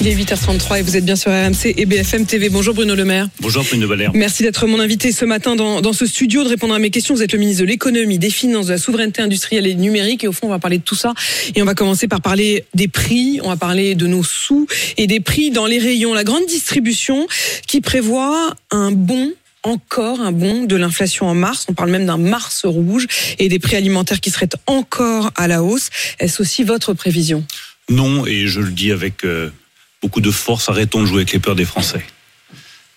Il est 8h33 et vous êtes bien sur RMC et BFM TV. Bonjour Bruno Le Maire. Bonjour Bruno Valère. Merci d'être mon invité ce matin dans, dans ce studio, de répondre à mes questions. Vous êtes le ministre de l'économie, des finances, de la souveraineté industrielle et numérique. Et au fond, on va parler de tout ça. Et on va commencer par parler des prix. On va parler de nos sous et des prix dans les rayons. La grande distribution qui prévoit un bon encore un bond de l'inflation en mars. On parle même d'un mars rouge et des prix alimentaires qui seraient encore à la hausse. Est-ce aussi votre prévision? Non, et je le dis avec euh, beaucoup de force, arrêtons de jouer avec les peurs des Français.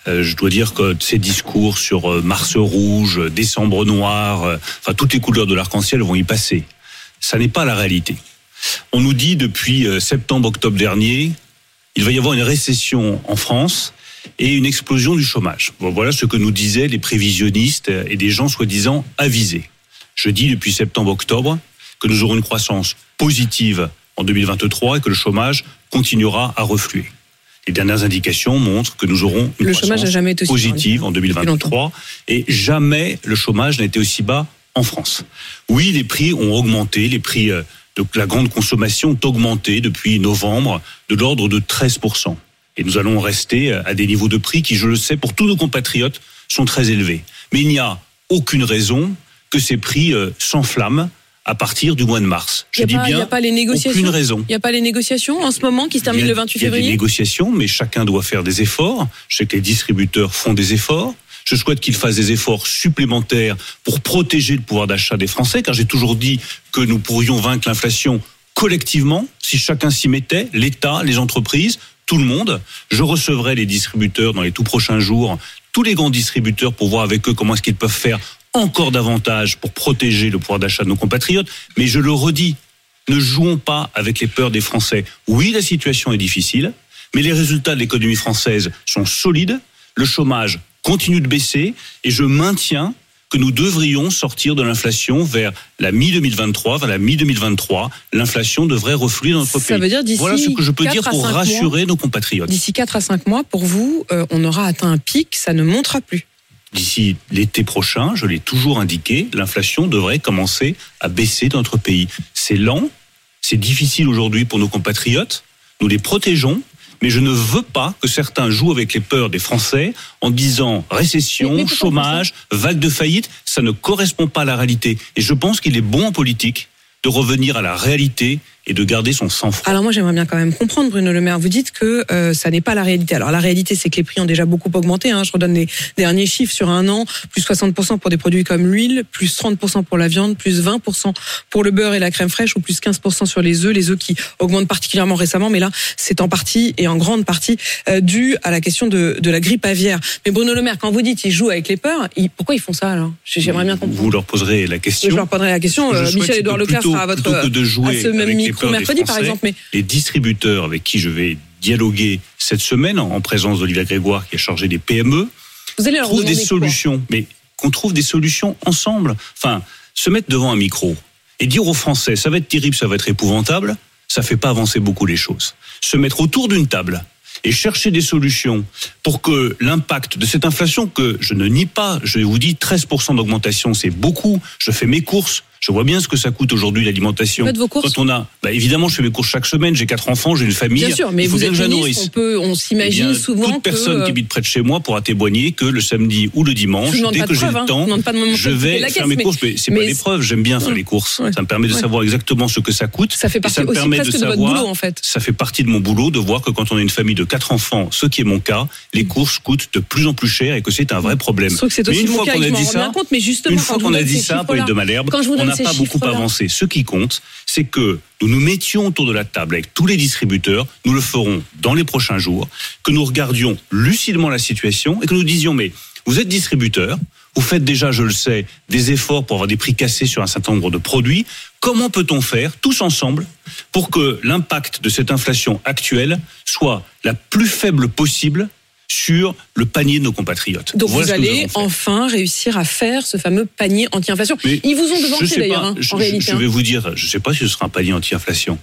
Euh, je dois dire que ces discours sur euh, Mars rouge, euh, décembre noir, enfin toutes les couleurs de l'arc-en-ciel vont y passer. Ça n'est pas la réalité. On nous dit depuis septembre-octobre dernier, il va y avoir une récession en France et une explosion du chômage. Voilà ce que nous disaient les prévisionnistes et des gens soi-disant avisés. Je dis depuis septembre-octobre que nous aurons une croissance positive en 2023 et que le chômage continuera à refluer. Les dernières indications montrent que nous aurons une Le chômage croissance n'a jamais été positive en 2023 et jamais le chômage n'a été aussi bas en France. Oui, les prix ont augmenté, les prix euh, de la grande consommation ont augmenté depuis novembre de l'ordre de 13%. Et nous allons rester à des niveaux de prix qui, je le sais, pour tous nos compatriotes, sont très élevés. Mais il n'y a aucune raison que ces prix euh, s'enflamment à partir du mois de mars. Je Il dis n'y pas- il y bien a pas les négociations aucune raison. Il n'y a pas les négociations en ce moment qui se Il terminent le 28 Il y a des février négociations, mais chacun doit faire des efforts. Je sais que les distributeurs font des efforts. Je souhaite qu'ils fassent des efforts supplémentaires pour protéger le pouvoir d'achat des Français, car j'ai toujours dit que nous pourrions vaincre l'inflation collectivement si chacun s'y mettait, l'État, les entreprises, tout le monde. Je recevrai les distributeurs dans les tout prochains jours, tous les grands distributeurs pour voir avec eux comment est-ce qu'ils peuvent faire encore davantage pour protéger le pouvoir d'achat de nos compatriotes. Mais je le redis, ne jouons pas avec les peurs des Français. Oui, la situation est difficile, mais les résultats de l'économie française sont solides, le chômage continue de baisser, et je maintiens que nous devrions sortir de l'inflation vers la mi-2023, vers la mi-2023. L'inflation devrait refluer dans notre Ça pays. veut dire d'ici voilà ce que je peux 4 dire pour 5 mois. rassurer nos compatriotes. D'ici 4 à 5 mois, pour vous, euh, on aura atteint un pic, ça ne montera plus. D'ici l'été prochain, je l'ai toujours indiqué, l'inflation devrait commencer à baisser dans notre pays. C'est lent, c'est difficile aujourd'hui pour nos compatriotes, nous les protégeons, mais je ne veux pas que certains jouent avec les peurs des Français en disant récession, chômage, vague de faillite, ça ne correspond pas à la réalité. Et je pense qu'il est bon en politique de revenir à la réalité et de garder son sang-froid. Alors moi j'aimerais bien quand même comprendre Bruno Le Maire. Vous dites que euh, ça n'est pas la réalité. Alors la réalité c'est que les prix ont déjà beaucoup augmenté. Hein. Je redonne les derniers chiffres sur un an plus 60% pour des produits comme l'huile, plus 30% pour la viande, plus 20% pour le beurre et la crème fraîche, ou plus 15% sur les œufs. Les œufs qui augmentent particulièrement récemment, mais là c'est en partie et en grande partie euh, dû à la question de, de la grippe aviaire. Mais Bruno Le Maire, quand vous dites ils jouent avec les peurs, ils- pourquoi ils font ça alors? J'aimerais bien comprendre. Vous leur poserez la question. Je leur poserai la question. Euh, souhaite, Michel c'est Édouard que Leclerc sera à votre plutôt que de jouer à ce même avec les micro des par exemple. Mais les distributeurs avec qui je vais dialoguer cette semaine en en présence d'Olivier Grégoire qui est chargé des PME vous allez leur trouvent des solutions, mais qu'on trouve des solutions ensemble. Enfin, se mettre devant un micro et dire aux Français ça va être terrible, ça va être épouvantable, ça fait pas avancer beaucoup les choses. Se mettre autour d'une table et chercher des solutions pour que l'impact de cette inflation que je ne nie pas, je vous dis 13% d'augmentation, c'est beaucoup. Je fais mes courses, je vois bien ce que ça coûte aujourd'hui l'alimentation. Quand on a, bah évidemment, je fais mes courses chaque semaine. J'ai quatre enfants, j'ai une famille. Bien sûr, mais il faut vous bien êtes que je nourrisse. on peut, on Eh s'imagine bien, souvent toute personne que. qui habite près de chez moi pourra témoigner que le samedi ou le dimanche, dès que j'ai le hein. temps, Je vais faire caisse, mes mais- courses. Mais c'est pas l'épreuve. J'aime bien faire les courses. Ça me permet de savoir exactement ce que ça coûte. Ça fait partie aussi presque de, votre boulot en fait. Ça fait partie de mon boulot de voir que quand on a une famille de quatre enfants, ce qui est mon cas, les courses coûtent de plus en plus cher et que c'est un vrai problème. Mais aussi une fois qu'on a dit ça, une fois qu'on a dit ça, Pauline de Malherbe, on n'a pas beaucoup avancé. Ce qui compte, c'est que nous nous mettions autour de la table avec tous les distributeurs, nous le ferons dans les prochains jours, que nous regardions lucidement la situation et que nous disions, mais vous êtes distributeur, vous faites déjà, je le sais, des efforts pour avoir des prix cassés sur un certain nombre de produits. Comment peut-on faire, tous ensemble, pour que l'impact de cette inflation actuelle soit la plus faible possible sur le panier de nos compatriotes Donc Voilà vous allez enfin réussir à faire ce fameux panier anti-inflation. Ils vous ont devancé d'ailleurs, hein, en je- réalité. je hein. vais vous dire, je ne sais pas si ce sera un panier anti-inflation.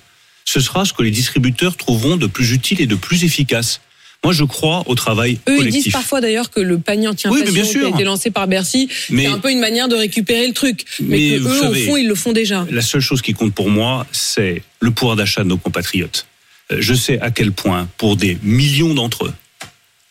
Ce sera ce que les distributeurs trouveront de plus utile et de plus efficace. Moi, je crois au travail Eux, ils collectif. disent parfois d'ailleurs que le panier anti-inflation qui a été lancé par Bercy, Mais- c'est un peu une manière de récupérer le truc. Mais, Mais que vous eux, savez- au fond, ils le font déjà. La seule chose qui compte pour moi, c'est le pouvoir d'achat de nos compatriotes. Euh, Je sais à quel point, pour des millions d'entre eux,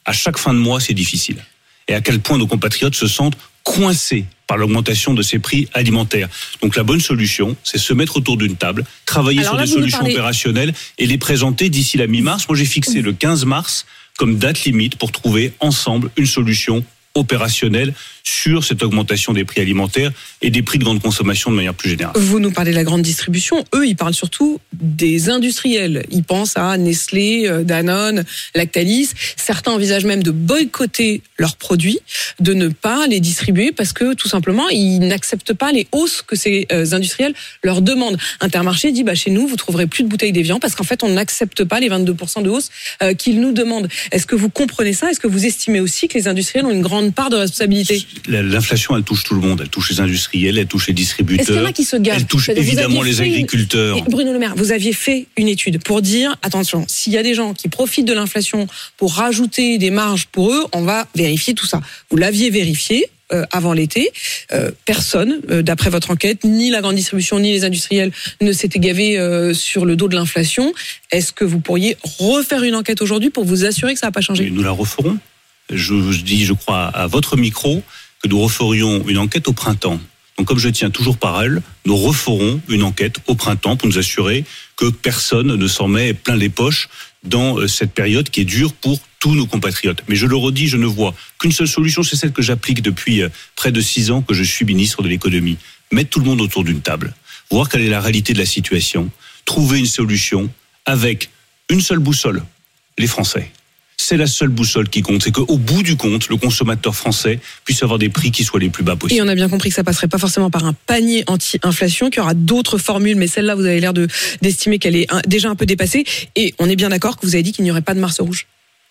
à chaque fin de mois, c'est difficile. Et à quel point nos compatriotes se sentent coincés par l'augmentation de ces prix alimentaires. Donc la bonne solution, c'est se mettre autour d'une table, travailler Alors sur là, des solutions parlez- opérationnelles et les présenter d'ici la mi-mars. Moi, j'ai fixé le 15 mars comme date limite pour trouver ensemble une solution opérationnelle sur cette augmentation des prix alimentaires et des prix de grande consommation de manière plus générale. Vous nous parlez de la grande distribution. Eux, ils parlent surtout des industriels. Ils pensent à Nestlé, euh, Danone, Lactalis. Certains envisagent même de boycotter leurs produits, de ne pas les distribuer parce que tout simplement, ils n'acceptent pas les hausses que ces euh, industriels leur demandent. Intermarché dit, bah, chez nous, vous trouverez plus de bouteilles d'Evian parce qu'en fait, on n'accepte pas les 22% de hausse euh, qu'ils nous demandent. Est-ce que vous comprenez ça? Est-ce que vous estimez aussi que les industriels ont une grande part de responsabilité? L'inflation, elle touche tout le monde. Elle touche les industriels, elle touche les Est-ce qu'il y en distributeurs. a qui se gavent Elle touche évidemment les une- agriculteurs. Bruno Le Maire, vous aviez fait une étude pour dire attention, s'il y a des gens qui profitent de l'inflation pour rajouter des marges pour eux, on va vérifier tout ça. Vous l'aviez vérifié euh, avant l'été. Euh, personne, euh, d'après votre enquête, ni la grande distribution ni les industriels ne s'étaient gavés euh, sur le dos de l'inflation. Est-ce que vous pourriez refaire une enquête aujourd'hui pour vous assurer que ça n'a pas changé? Nous la referons. Je, je dis, je crois, à votre micro que nous referions une enquête au printemps. Donc, comme je tiens toujours parole, nous referons une enquête au printemps pour nous assurer que personne ne s'en met plein les poches dans euh, cette période qui est dure pour tous nos compatriotes. Mais je le redis, je ne vois qu'une seule solution, c'est celle que j'applique depuis euh, près de six ans que je suis ministre de l'économie. Mettre tout le monde autour d'une table, voir quelle est la réalité de la situation, trouver une solution avec une seule boussole, les Français. C'est la seule boussole qui compte. C'est qu'au bout du compte, le consommateur français puisse avoir des prix qui soient les plus bas Et possibles. on a bien compris que ça passerait pas forcément par un panier anti-inflation, qu'il y aura d'autres formules, mais celle-là, vous avez l'air de d'estimer qu'elle est un- déjà un peu dépassée. Et on est bien d'accord que vous avez dit qu'il n'y aurait pas de Mars rouge.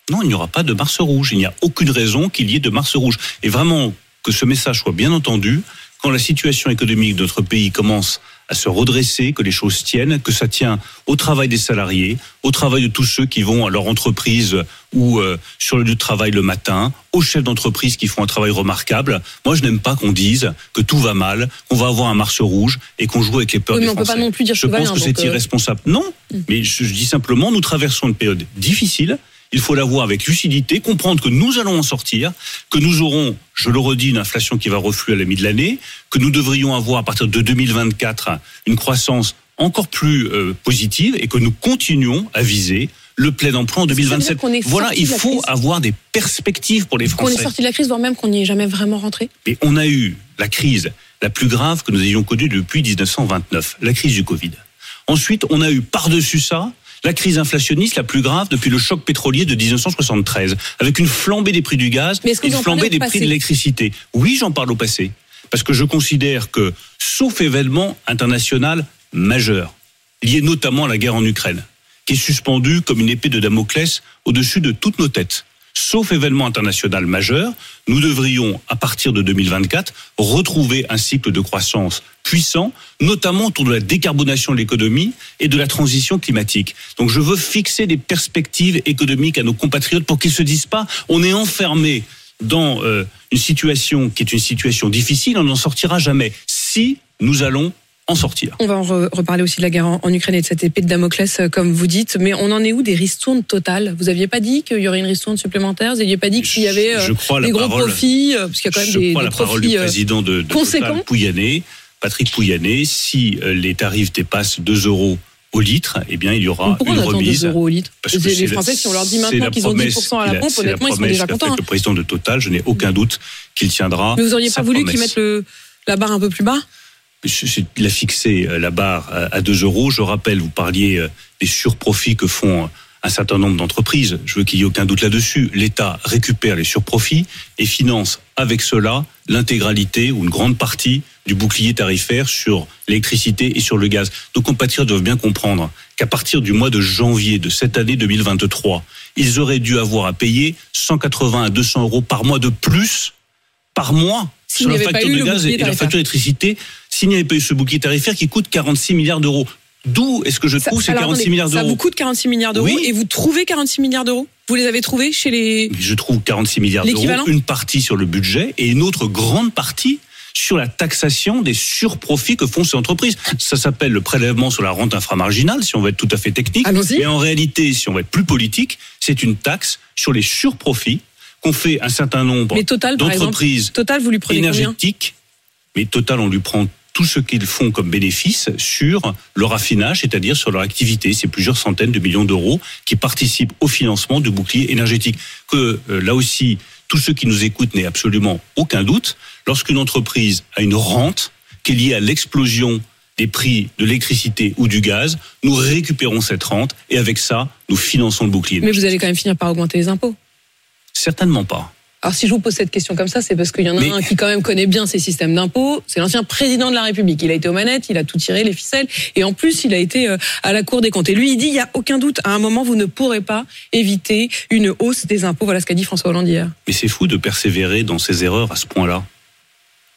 Non, il n'y aura pas de Mars rouge. Il n'y a aucune raison qu'il y ait de Mars rouge. Et vraiment, que ce message soit bien entendu, quand la situation économique de notre pays commence à se redresser, que les choses tiennent, que ça tient au travail des salariés, au travail de tous ceux qui vont à leur entreprise ou euh, sur le lieu de travail le matin, aux chefs d'entreprise qui font un travail remarquable. Moi, je n'aime pas qu'on dise que tout va mal, qu'on va avoir un Mars rouge et qu'on joue avec les peurs Oui, des mais on peut Français. pas non plus dire que je pense que c'est euh, irresponsable. Non, mais je, je dis simplement, nous traversons une période difficile. Il faut la voir avec lucidité, comprendre que nous allons en sortir, que nous aurons, je le redis, une inflation qui va refluer à la mi de l'année, que nous devrions avoir à partir de 2024 une croissance encore plus euh, positive et que nous continuons à viser le plein emploi en Ça veut dire 2027. qu'on est Voilà, il faut crise. avoir des perspectives pour les Qu'on est Français. sorti de la crise, voire même qu'on n'y est jamais vraiment rentré. Et on a eu la crise la plus grave que nous ayons connue depuis 1929, la crise du Covid. Ensuite, on a eu par-dessus ça la crise inflationniste la plus grave depuis le choc pétrolier de 1973, avec une flambée des prix du gaz et une flambée des prix de l'électricité. Oui, j'en parle au passé, parce que je considère que, sauf événement international majeur, lié notamment à la guerre en Ukraine, qui est suspendue comme une épée de Damoclès au-dessus de toutes nos têtes. Sauf événement international majeur, nous devrions, à partir de 2024, retrouver un cycle de croissance puissant, notamment autour de la décarbonation de l'économie et de la transition climatique. Donc je veux fixer des perspectives économiques à nos compatriotes pour qu'ils se disent pas on est enfermé dans euh, une situation qui est une situation difficile, on n'en sortira jamais. Si nous allons en sortir. On va en re- reparler aussi de la guerre en, en Ukraine et de cette épée de Damoclès, euh, comme vous dites. Mais on en est où des ristournes totales? Vous aviez pas dit qu'il y aurait une ristourne supplémentaire? Vous aviez pas dit qu'il y avait euh, Je crois la des gros parole- profits euh, Parce qu'il y a quand même Je des, crois des la parole profits. du euh, président de, de conséquents. Pouyanné, Patrick Pouyanné. Si les tarifs dépassent 2 euros au litre, eh bien, il y aura Pourquoi une on remise. 2 euros au litre? Parce que Les la- Français, si on leur dit maintenant qu'ils ont promesse 10% à la pompe, c'est la honnêtement, ils sont déjà contents. hein. Le président de Total, je n'ai aucun doute qu'il tiendra. Mais vous auriez sa pas voulu qu'ils mettent le, la barre un peu plus bas? Il a fixé euh, la barre à- à 2 euros. Je rappelle, vous parliez euh, des surprofits que font euh, un certain nombre d'entreprises. Je veux qu'il n'y ait aucun doute là-dessus. L'État récupère les surprofits et finance avec cela l'intégralité ou une grande partie du bouclier tarifaire sur l'électricité et sur le gaz. Nos compatriotes doivent bien comprendre qu'à partir du mois de janvier de cette année 2023, ils auraient dû avoir à payer 180 à 200 euros par mois de plus par mois sur pas facture de gaz et la tarifaire. facture d'électricité, s'il n'y avait pas eu ce bouclier tarifaire qui coûte 46 milliards d'euros. D'où est-ce que je Ça- trouve ces alors, 46 attendez, milliards Ça vous d'euros coûte 46 milliards d'euros Oui. et vous trouvez 46 milliards d'euros Vous les avez trouvés chez les. Je trouve 46 milliards d'euros, une partie sur le budget et une autre grande partie sur la taxation des surprofits que font ces entreprises. Ça s'appelle le prélèvement sur la rente inframarginale, si on veut être tout à fait technique. Et en réalité, si on veut être plus politique, c'est une taxe sur les surprofits qu'ont fait un certain nombre d'entreprises énergétiques. Mais Total, on lui prend tout ce qu'ils font comme bénéfice sur le raffinage, c'est-à-dire sur leur activité. C'est plusieurs centaines de millions d'euros qui participent au financement du bouclier énergétique. Que euh, là aussi, tous ceux qui nous écoutent n'aient absolument aucun doute. Lorsqu'une entreprise a une rente qui est liée à l'explosion des prix de l'électricité ou du gaz, nous récupérons cette rente et avec ça, nous finançons le bouclier. Mais vous allez quand même finir par augmenter les impôts. Certainement pas. Alors si je vous pose cette question comme ça, c'est parce qu'il y en a Mais- un qui quand même connaît bien ces systèmes d'impôts. C'est l'ancien président de la République. Il a été aux manettes, il a tout tiré, les ficelles, et en plus il a été euh, à la Cour des comptes. Et lui, il dit, il y a aucun doute, à un moment, vous ne pourrez pas éviter une hausse des impôts. Voilà ce qu'a dit François Hollande hier. Mais c'est fou de persévérer dans ces erreurs à ce point-là.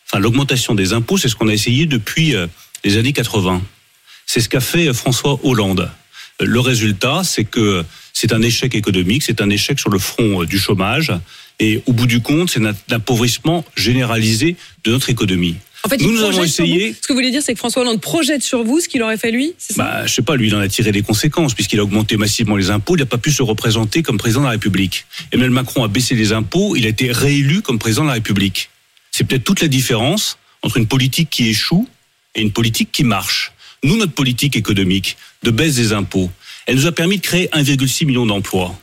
Enfin, l'augmentation des impôts, c'est ce qu'on a essayé depuis euh, les années 80. C'est ce qu'a fait euh, François Hollande. Le résultat, c'est que c'est un échec économique, c'est un échec sur le front du chômage, et au bout du compte, c'est un appauvrissement généralisé de notre économie. En fait, Nous, nous avons essayé- vous. Ce que vous voulez dire, c'est que François Hollande projette sur vous ce qu'il aurait fait lui, ça? Bah, je sais pas, lui, il en a tiré les conséquences, puisqu'il a augmenté massivement les impôts, il n'a pas pu se représenter comme président de la République. Emmanuel Macron a baissé les impôts, il a été réélu comme président de la République. C'est peut-être toute la différence entre une politique qui échoue et une politique qui marche. Nous, notre politique économique de baisse des impôts, elle nous a permis de créer 1,6 million d'emplois.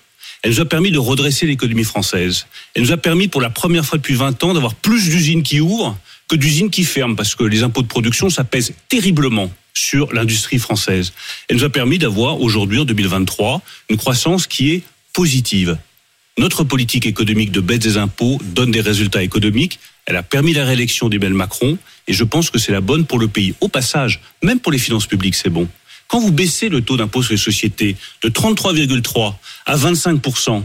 Elle nous a permis de redresser l'économie française. Elle nous a permis, pour la première fois depuis 20 ans, d'avoir plus d'usines qui ouvrent que d'usines qui ferment, parce que les impôts de production, ça pèse terriblement sur l'industrie française. Elle nous a permis d'avoir, aujourd'hui, en 2023, une croissance qui est positive. Notre politique économique de baisse des impôts donne des résultats économiques. Elle a permis la réélection d'Emmanuel Macron et je pense que c'est la bonne pour le pays. Au passage, même pour les finances publiques, c'est bon. Quand vous baissez le taux d'impôt sur les sociétés de 33,3 à 25%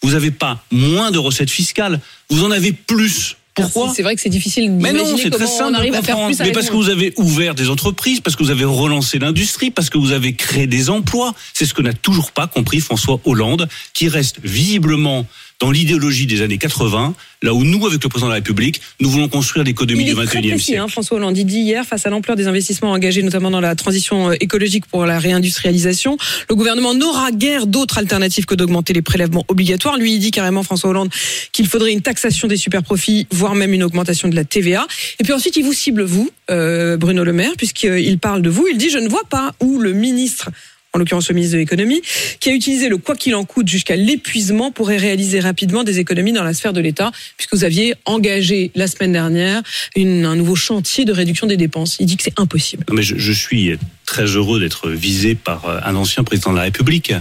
vous n'avez pas moins de recettes fiscales, vous en avez plus. Pourquoi C'est- vrai que c'est difficile mais non, c'est très simple. on arrive de à faire plus Mais parce que vous avez ouvert des entreprises, parce que vous avez relancé l'industrie, parce que vous avez créé des emplois. C'est ce que n'a toujours pas compris François Hollande, qui reste visiblement dans l'idéologie des années 80, là où nous, avec le président de la République, nous voulons construire l'économie du est très 21e précis, siècle. hein, François Hollande. Il dit hier, face à l'ampleur des investissements engagés, notamment dans la transition euh, écologique pour la réindustrialisation, le gouvernement n'aura guère d'autre alternative que d'augmenter les prélèvements obligatoires. Lui, il dit carrément, François Hollande, qu'il faudrait une taxation des superprofits, voire même une augmentation de la TVA. Et puis ensuite, il vous cible, vous, euh, Bruno Le Maire, puisqu'il parle de vous. Il dit, je ne vois pas où le ministre en l'occurrence le ministre de l'économie, qui a utilisé le quoi qu'il en coûte jusqu'à l'épuisement pourrait réaliser rapidement des économies dans la sphère de l'État, puisque vous aviez engagé la semaine dernière un nouveau chantier de réduction des dépenses. Il dit que c'est impossible. Mais je, je suis très heureux d'être visé par euh, un ancien président de la République.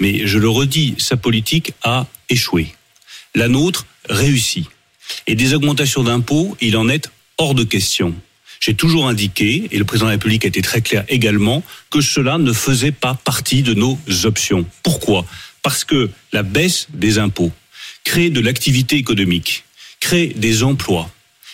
Mais je le redis, sa politique a échoué. La nôtre réussit. Et des augmentations d'impôts, il en est hors de question. J'ai toujours indiqué, et le président de la République a été très clair également, que cela ne faisait pas partie de nos options. Pourquoi? Parce que la baisse des impôts crée de l'activité économique, crée des emplois,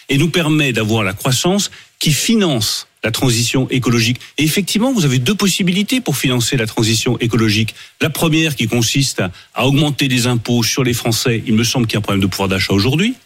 et nous permet d'avoir la croissance qui finance la transition écologique. Et effectivement, vous avez deux possibilités pour financer la transition écologique. La première qui consiste à augmenter les impôts sur les Français, il me semble qu'il y a un problème de pouvoir d'achat aujourd'hui,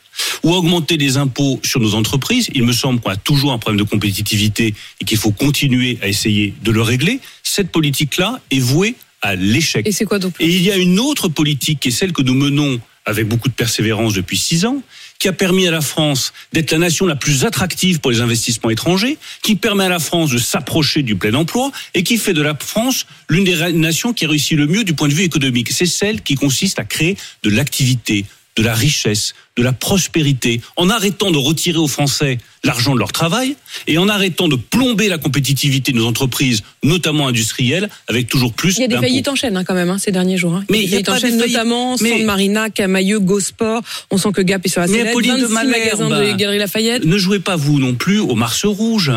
ou augmenter les impôts sur nos entreprises, il me semble qu'on a toujours un problème de compétitivité et qu'il faut continuer à essayer de le régler. Cette politique-là est vouée à l'échec. Et c'est quoi donc Et il y a une autre politique qui est celle que nous menons avec beaucoup de persévérance depuis six ans, qui a permis à la France d'être la nation la plus attractive pour les investissements étrangers, qui permet à la France de s'approcher du plein emploi et qui fait de la France l'une des nations qui réussit le mieux du point de vue économique. C'est celle qui consiste à créer de l'activité, de la richesse, de la prospérité, en arrêtant de retirer aux Français l'argent de leur travail et en arrêtant de plomber la compétitivité de nos entreprises, notamment industrielles, avec toujours plus Il y a des faillites en chaîne hein, quand même hein, ces derniers jours. hein. Mais des il y a faillites pas en chaîne, faillites. notamment Mais- Sand Marina, Camailleux, Gosport. On sent que Gap est sur la Mais sellette. Apolline de 26 magasins de Galeries Lafayette. Ne jouez pas vous non plus au Mars rouge.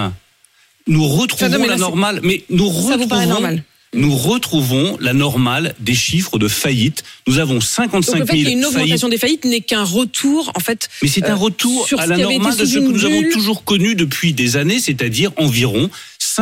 Nous retrouvons non, mais la normale, mais nous Ça vous paraît retrouvons, normal nous retrouvons la normale des chiffres de faillite. Nous avons Donc 55 le fait qu'il y ait 000 une faillites. augmentation des faillites n'est qu'un retour, en fait. Mais c'est un euh, retour sur à la normale de ce que nous avons toujours connu depuis des années, c'est-à-dire environ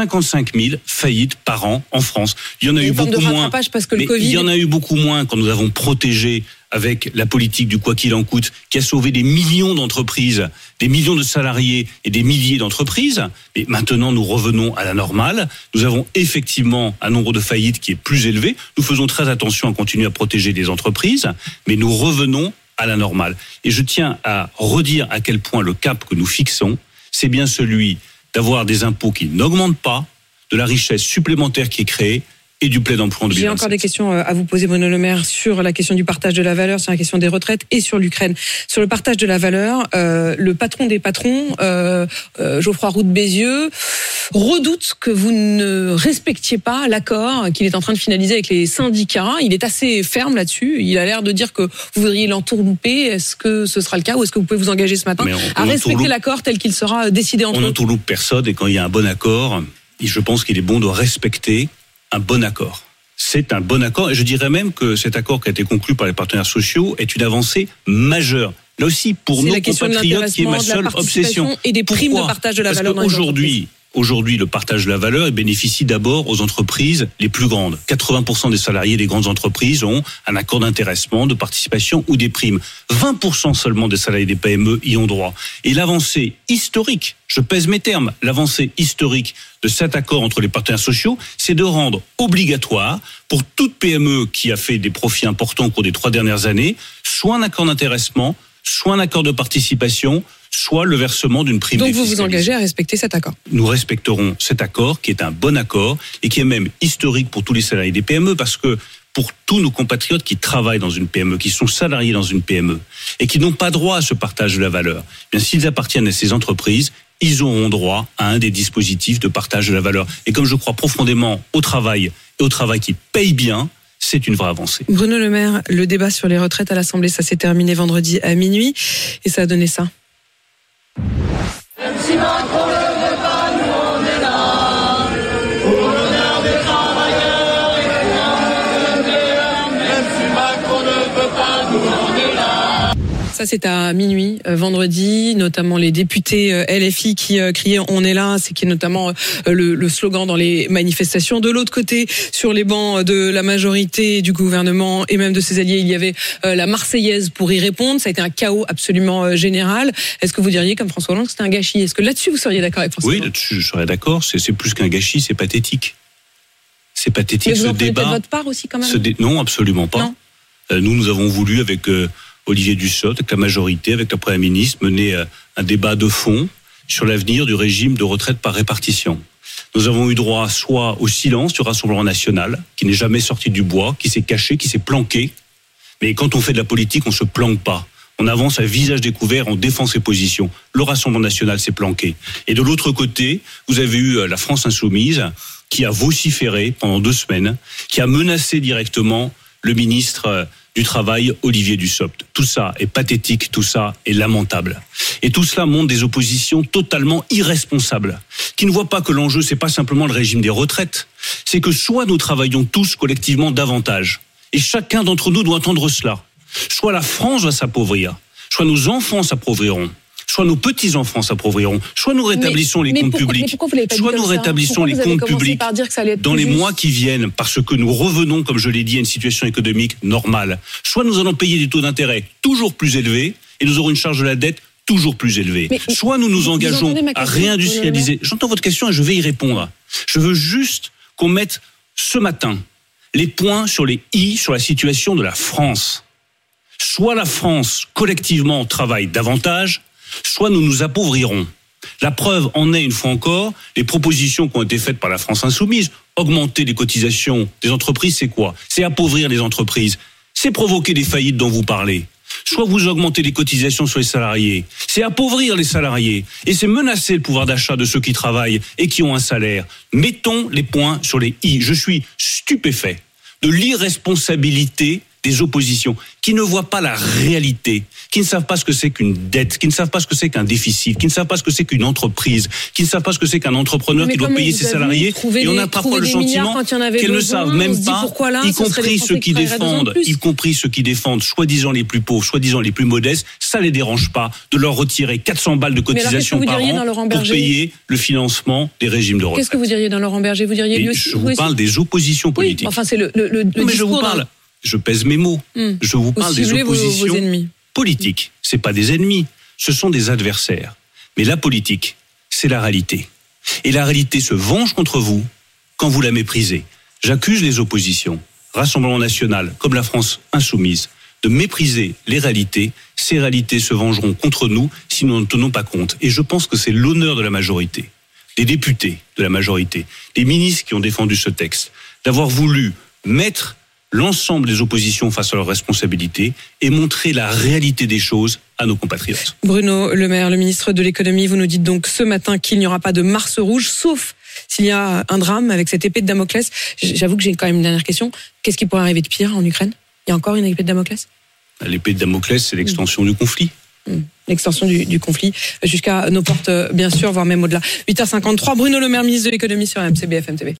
55 000 faillites par an en France. Il y en a eu beaucoup moins. rattrapage parce que le Mais Covid- Il y en a eu beaucoup moins quand nous avons protégé avec la politique du quoi qu'il en coûte, qui a sauvé des millions d'entreprises, des millions de salariés et des milliers d'entreprises. Mais maintenant, nous revenons à la normale. Nous avons effectivement un nombre de faillites qui est plus élevé. Nous faisons très attention à continuer à protéger les entreprises, mais nous revenons à la normale. Et je tiens à redire à quel point le cap que nous fixons, c'est bien celui d'avoir des impôts qui n'augmentent pas, de la richesse supplémentaire qui est créée et du plein emploi en 2027. J'ai encore des questions euh, à vous poser, Bruno Le Maire, sur la question du partage de la valeur, sur la question des retraites et sur l'Ukraine. Sur le partage de la valeur, euh, le patron des patrons, euh, euh, Geoffroy Roux de Bézieux, redoute que vous ne respectiez pas l'accord qu'il est en train de finaliser avec les syndicats. Il est assez ferme là-dessus. Il a l'air de dire que vous voudriez l'entourlouper. Est-ce que ce sera le cas ou est-ce que vous pouvez vous engager ce matin on- à on respecter l'accord tel qu'il sera décidé entre On n'entourloupe personne et quand il y a un bon accord, je pense qu'il est bon de respecter un bon accord. C'est un bon accord et je dirais même que cet accord qui a été conclu par les partenaires sociaux est une avancée majeure. Là aussi, pour nos la question de compatriotes, qui est ma l'intéressement, de la seule obsession. et des primes Pourquoi? de partage de la Parce valeur qu'aujourd'hui, Aujourd'hui, le partage de la valeur bénéficie d'abord aux entreprises les plus grandes. 80% des salariés des grandes entreprises ont un accord d'intéressement, de participation ou des primes. 20% seulement des salariés des PME y ont droit. Et l'avancée historique, je pèse mes termes, l'avancée historique de cet accord entre les partenaires sociaux, c'est de rendre obligatoire pour toute PME qui a fait des profits importants au cours des trois dernières années, soit un accord d'intéressement, soit un accord de participation, soit le versement d'une prime. Donc vous vous engagez à respecter cet accord. nous respecterons cet accord qui est un bon accord et qui est même historique pour tous les salariés des PME parce que pour tous nos compatriotes qui travaillent dans une PME, qui sont salariés dans une PME et qui n'ont pas droit à ce partage de la valeur, eh bien s'ils appartiennent à ces entreprises, ils auront droit à un des dispositifs de partage de la valeur. Et comme je crois profondément au travail et au travail qui paye bien, c'est une vraie avancée. Bruno Le Maire, le débat sur les retraites à l'Assemblée, ça s'est terminé vendredi à minuit et ça a donné ça. Ça, c'est à minuit, euh, vendredi, notamment les députés euh, LFI qui euh, criaient On est là, c'est qui est notamment le, le slogan dans les manifestations. De l'autre côté, sur les bancs de la majorité du gouvernement et même de ses alliés, il y avait la Marseillaise pour y répondre. Ça a été un chaos absolument général. Est-ce que vous diriez, comme François Hollande, que c'était un gâchis? Est-ce que là-dessus, vous seriez d'accord avec François Oui, Hollande? là-dessus, je serais d'accord. C'est plus qu'un gâchis, c'est pathétique. C'est pathétique Mais vous ce en débat. votre part aussi, quand même Ce dé- Non, absolument pas. Non. Nous, nous avons voulu, avec euh, Olivier Dussopt, avec la majorité, avec le Premier ministre, mener euh, un débat de fond sur l'avenir du régime de retraite par répartition. Nous avons eu droit soit au silence du Rassemblement national, qui n'est jamais sorti du bois, qui s'est caché, qui s'est planqué. Mais quand on fait de la politique, on se planque pas. On avance à visage découvert, on défend ses positions. Le Rassemblement national s'est planqué. Et de l'autre côté, vous avez eu euh, la France insoumise, qui a vociféré pendant deux semaines, qui a menacé directement le ministre euh, du Travail, Olivier Dussopt. Tout ça est pathétique, tout ça est lamentable. Et tout cela montre des oppositions totalement irresponsables, qui ne voient pas que l'enjeu, c'est pas simplement le régime des retraites, c'est que soit nous travaillons tous collectivement davantage, et chacun d'entre nous doit entendre cela, soit la France va s'appauvrir, soit nos enfants s'appauvriront, soit nos petits-enfants s'appauvriront, soit nous rétablissons les mais comptes publics, soit nous rétablissons les comptes publics dans les juste mois qui viennent, parce que nous revenons, comme je l'ai dit, à une situation économique normale. Soit nous allons payer des taux d'intérêt toujours plus élevés et nous aurons une charge de la dette toujours plus élevée. Mais- Soit nous nous engageons à réindustrialiser. J'entends votre question et je vais y répondre. Je veux juste qu'on mette ce matin les points sur les i sur la situation de la France. Soit la France collectivement travaille davantage, soit nous nous appauvrirons. La preuve en est, une fois encore, les propositions qui ont été faites par la France insoumise. Augmenter les cotisations des entreprises, c'est quoi? C'est appauvrir les entreprises. C'est provoquer des faillites dont vous parlez. Soit vous augmentez les cotisations sur les salariés, c'est appauvrir les salariés et c'est menacer le pouvoir d'achat de ceux qui travaillent et qui ont un salaire. Mettons les points sur les i. Je suis stupéfait de l'irresponsabilité des oppositions qui ne voient pas la réalité, qui ne savent pas ce que c'est qu'une dette, qui ne savent pas ce que c'est qu'un déficit, qui ne savent pas ce que c'est qu'une entreprise, qui ne savent pas ce que c'est qu'un entrepreneur qui doit payer ses salariés. Et on a parfois le sentiment qu'elles ne savent même pas, là, y compris ceux qui défendent, y compris ceux qui défendent, soi-disant les plus pauvres, soi-disant les plus modestes, ça les dérange pas de leur retirer 400 balles de cotisation par an pour payer le financement des régimes de retraite. Qu'est-ce que vous diriez dans Laurent Berger Vous diriez lui Et aussi je vous parle des oppositions politiques. enfin c'est le, le, le, le mais je vous parle, je pèse mes mots. Hmm. Je vous Vous parle des vos, oppositions vos ennemis. politiques. C'est pas des ennemis, ce sont des adversaires. Mais la politique, c'est la réalité. Et la réalité se venge contre vous quand vous la méprisez. J'accuse les oppositions, Rassemblement national comme la France insoumise, de mépriser les réalités. Ces réalités se vengeront contre nous si nous n'en tenons pas compte. Et je pense que c'est l'honneur de la majorité, des députés de la majorité, des ministres qui ont défendu ce texte, d'avoir voulu mettre l'ensemble des oppositions face à leurs responsabilités et montrer la réalité des choses à nos compatriotes. Bruno Le Maire, le ministre de l'économie, vous nous dites donc ce matin qu'il n'y aura pas de Mars rouge, sauf s'il y a un drame avec cette épée de Damoclès. J'avoue que j'ai quand même une dernière question. Qu'est-ce qui pourrait arriver de pire en Ukraine? Il y a encore une épée de Damoclès? L'épée de Damoclès, c'est l'extension du conflit. L'extension du, du conflit jusqu'à nos portes, euh, bien sûr, voire même au-delà. 8h53, Bruno Le Maire, ministre de l'économie sur MCBFM TV.